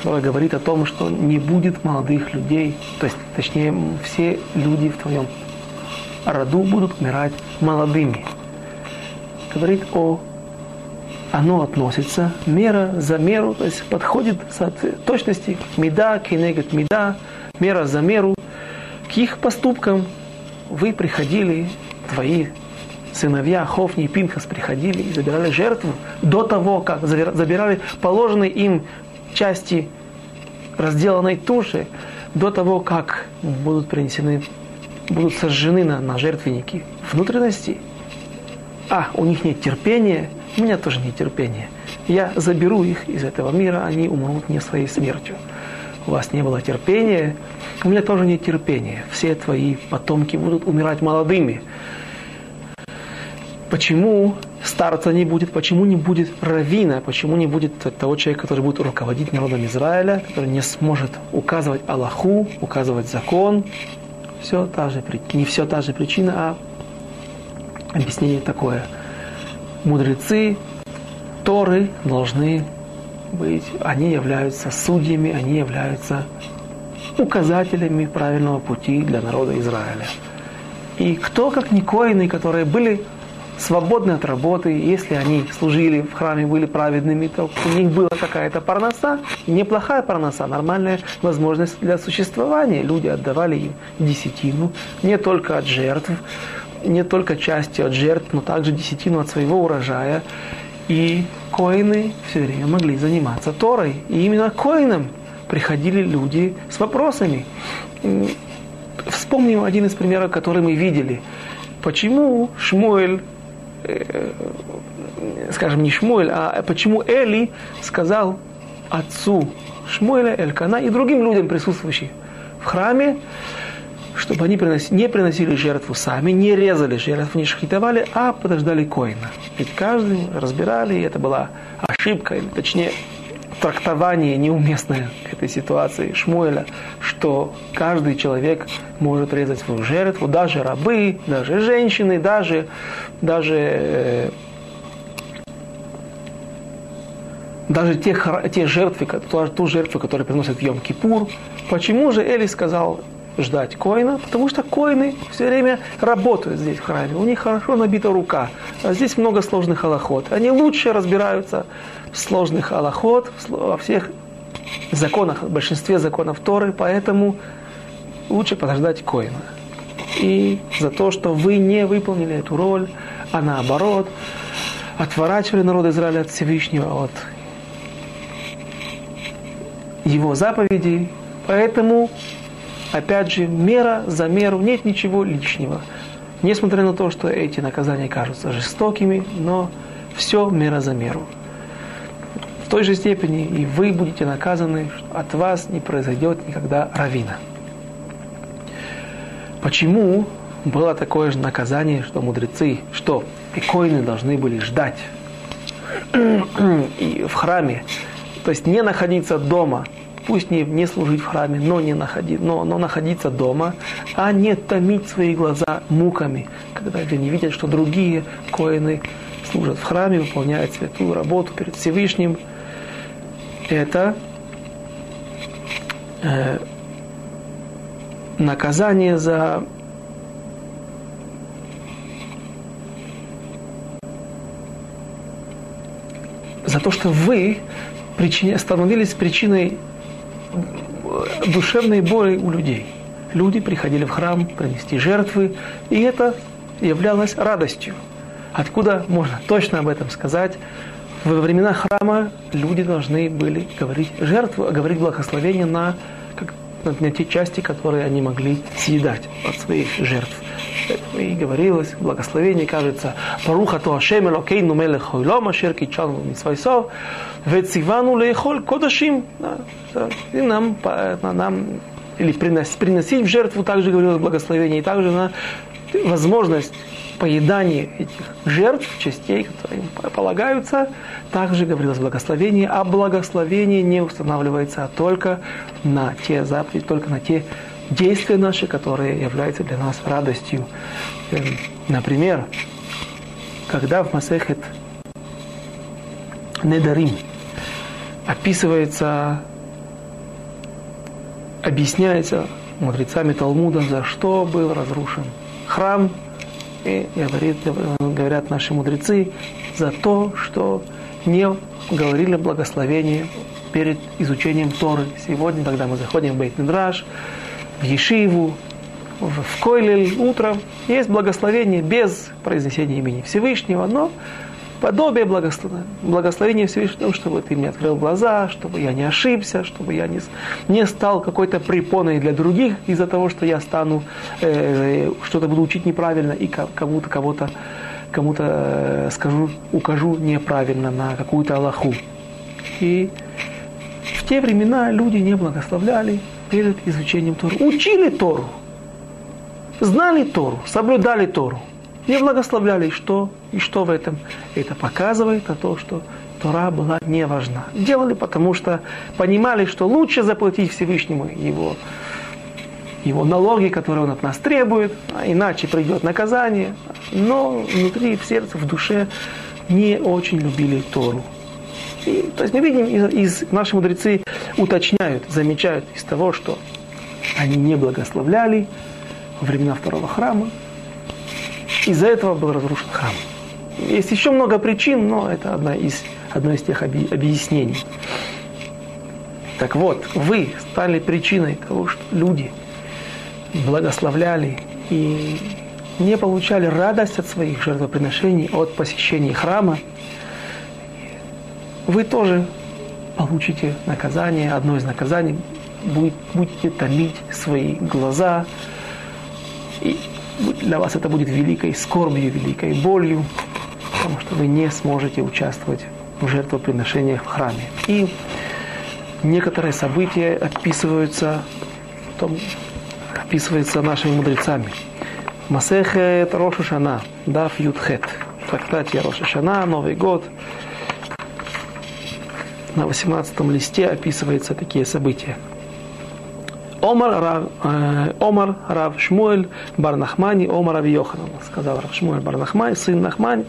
Speaker 1: Шора говорит о том, что не будет молодых людей, то есть, точнее, все люди в твоем роду будут умирать молодыми. Говорит о оно относится мера за меру, то есть подходит в точности меда, кинегет меда, мера за меру. К их поступкам вы приходили, твои сыновья Хофни и Пинхас приходили и забирали жертву до того, как забирали положенные им части разделанной туши, до того, как будут принесены, будут сожжены на, на жертвенники внутренности. А, у них нет терпения, у меня тоже нет терпения. Я заберу их из этого мира, они умрут не своей смертью. У вас не было терпения, у меня тоже нет терпения. Все твои потомки будут умирать молодыми. Почему старца не будет, почему не будет равина, почему не будет того человека, который будет руководить народом Израиля, который не сможет указывать Аллаху, указывать закон. Все та же, не все та же причина, а объяснение такое. Мудрецы Торы должны быть, они являются судьями, они являются указателями правильного пути для народа Израиля. И кто, как не коины, которые были свободны от работы, если они служили в храме, были праведными, то у них была какая-то парноса, неплохая парноса, нормальная возможность для существования. Люди отдавали им десятину, не только от жертв, не только части от жертв, но также десятину от своего урожая. И коины все время могли заниматься Торой. И именно коинам приходили люди с вопросами. Вспомним один из примеров, который мы видели. Почему Шмуэль скажем, не Шмуэль, а почему Эли сказал отцу Шмуэля, Элькана и другим людям, присутствующим в храме, чтобы они не приносили жертву сами, не резали жертву, не шхитовали, а подождали коина. Ведь каждый разбирали, и это была ошибка, или точнее трактование неуместное к этой ситуации Шмуэля, что каждый человек может резать свою жертву, даже рабы, даже женщины, даже, даже э, даже те, те жертвы, ту, жертву, которую приносят в Йом-Кипур. Почему же Эли сказал ждать коина? Потому что коины все время работают здесь в храме. У них хорошо набита рука. А здесь много сложных аллахот. Они лучше разбираются в сложных аллахот, во всех законах, в большинстве законов Торы, поэтому лучше подождать коина. И за то, что вы не выполнили эту роль, а наоборот, отворачивали народ Израиля от Всевышнего, от его заповедей. Поэтому, опять же, мера за меру, нет ничего лишнего. Несмотря на то, что эти наказания кажутся жестокими, но все мера за меру. В той же степени и вы будете наказаны, от вас не произойдет никогда равина. Почему было такое же наказание, что мудрецы, что икоины должны были ждать и в храме, то есть не находиться дома, пусть не, не служить в храме, но, не находи, но, но находиться дома, а не томить свои глаза муками, когда они видят, что другие коины служат в храме, выполняют святую работу перед Всевышним. Это э, наказание за за то, что вы причине, становились причиной душевной боли у людей. Люди приходили в храм принести жертвы, и это являлось радостью. Откуда можно точно об этом сказать? Во времена храма люди должны были говорить жертву, говорить благословение на, как, на те части, которые они могли съедать от своих жертв. И говорилось, благословение, кажется, Паруха то Ашем Элокейну Мелех Хойлом, Ашер Кичану Митсвайсов, Вецивану Лейхоль Кодашим. И нам, нам или приносить, приносить в жертву, также говорилось благословение, и также на возможность поедания этих жертв, частей, которые им полагаются, также говорилось благословение, а благословение не устанавливается только на те заповеди, только на те действия наши, которые являются для нас радостью. Эм, например, когда в Масехет Недарим описывается, объясняется мудрецами Талмуда, за что был разрушен храм, и говорит, говорят наши мудрецы, за то, что не говорили благословение перед изучением Торы. Сегодня, когда мы заходим в Бейт-Мидраш, в Ешиву, в Койлель утром, есть благословение без произнесения имени Всевышнего, но подобие благословения, Всевышнего, чтобы ты мне открыл глаза, чтобы я не ошибся, чтобы я не, не стал какой-то препоной для других из-за того, что я стану, э, что-то буду учить неправильно и кому-то, кого-то, кому-то э, скажу, укажу неправильно на какую-то Аллаху. И в те времена люди не благословляли, перед изучением Тору. Учили Тору, знали Тору, соблюдали Тору, не благословляли. Что? И что в этом? Это показывает на то, что Тора была не важна. Делали, потому что понимали, что лучше заплатить Всевышнему его, его налоги, которые он от нас требует, а иначе придет наказание. Но внутри, в сердце, в душе не очень любили Тору. И, то есть мы видим, из, из, наши мудрецы уточняют, замечают из того, что они не благословляли во времена второго храма. Из-за этого был разрушен храм. Есть еще много причин, но это одна из, одно из тех объяснений. Так вот, вы стали причиной того, что люди благословляли и не получали радость от своих жертвоприношений, от посещения храма, вы тоже получите наказание, одно из наказаний, будет, будете томить свои глаза, и для вас это будет великой скорбью, великой болью, потому что вы не сможете участвовать в жертвоприношениях в храме. И некоторые события описываются том описывается нашими мудрецами. Масехет Роша Шана, Даф Ютхет. В трактате Роша Шана, Новый год. На 18 листе описываются такие события. Омар Рав, э, Омар Рав Шмуэль Барнахмани, Омар Раби Йоханан. Сказал Рав Шмуэль Барнахмани, сын Нахмани.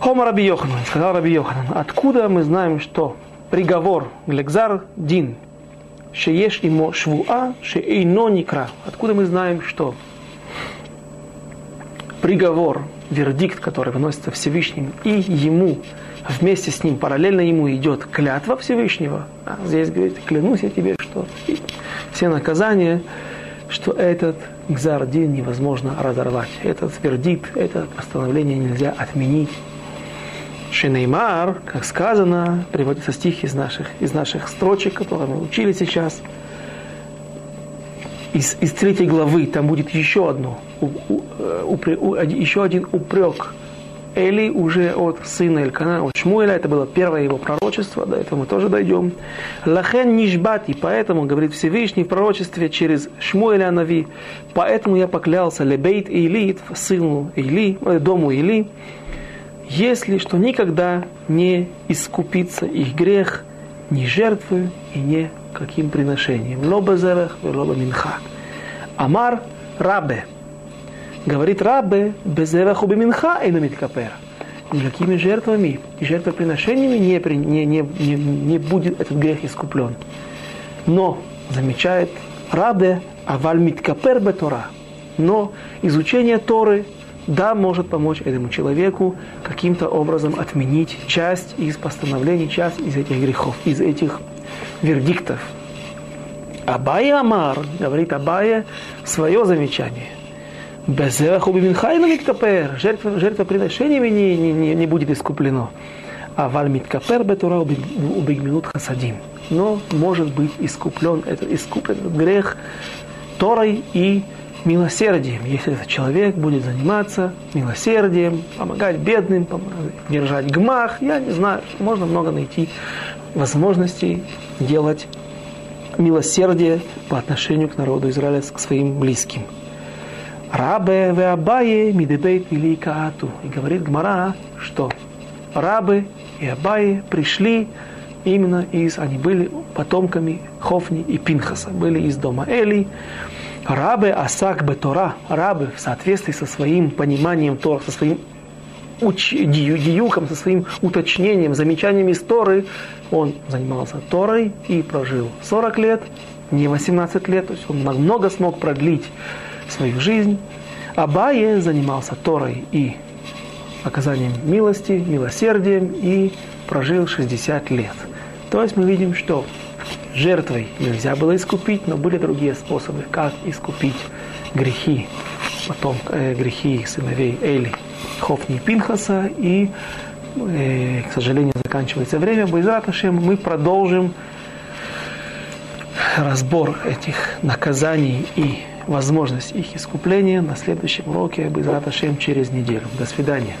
Speaker 1: Омар Раби Йоханан, сказал Раби Йоханан. Откуда мы знаем, что приговор Глегзар Дин, Шееш имо швуа, шеэйно никра. Откуда мы знаем, что приговор, вердикт, который выносится Всевышним, и ему, вместе с ним, параллельно ему идет клятва Всевышнего. А здесь говорит, клянусь я тебе, что все наказания, что этот гзардин невозможно разорвать. Этот вердикт, это постановление нельзя отменить. Шинеймар, как сказано, приводится стих из наших, из наших строчек, которые мы учили сейчас – из, из третьей главы там будет еще одно, у, у, э, у, еще один упрек. Эли уже от сына Элькана, от Шмуэля, это было первое его пророчество, до этого мы тоже дойдем. לכן נשבעתי, поэтому, говорит Всевышний в пророчестве через Шмуэля Нави, поэтому я поклялся לבית עלי, сыну Или, э, дому Или, если что никогда не искупится их грех ни жертвой и ни каким приношением. לא בזבח, לא במנחה. אמר רבא. Говорит Рава, בזבח ומנחה אינו מתכפר. Никакими жертвами и жертвоприношениями не, не, не, не, не будет этот грех искуплен. Но, замечает рабе, аваль миткапер бетора. Но изучение Торы, да, может помочь этому человеку каким-то образом отменить часть из постановлений, часть из этих грехов, из этих вердиктов. Абая Амар, говорит Абая, свое замечание. Миткапер, жертвоприношениями не, не, не, будет искуплено. А валь Миткапер Бетура убигминут хасадим. Но может быть искуплен, этот искуплен грех Торой и милосердием, если этот человек будет заниматься милосердием, помогать бедным, держать гмах, я не знаю, можно много найти возможностей делать милосердие по отношению к народу Израиля, к своим близким. Рабе в Абае мидебейт или каату. И говорит Гмара, что рабы и Абаи пришли именно из, они были потомками Хофни и Пинхаса, были из дома Эли. Рабы Асак Бетора, рабы в соответствии со своим пониманием Тора, со своим уч, дию, диюком, со своим уточнением, замечаниями из Торы, он занимался Торой и прожил 40 лет, не 18 лет, то есть он много смог продлить свою жизнь. Абае занимался Торой и оказанием милости, милосердием и прожил 60 лет. То есть мы видим, что жертвой нельзя было искупить, но были другие способы, как искупить грехи, потом э, грехи сыновей Эли. Хофни Пинхаса, и, э, к сожалению, заканчивается время. Байзрат мы продолжим разбор этих наказаний и возможность их искупления на следующем уроке Байзрат через неделю. До свидания.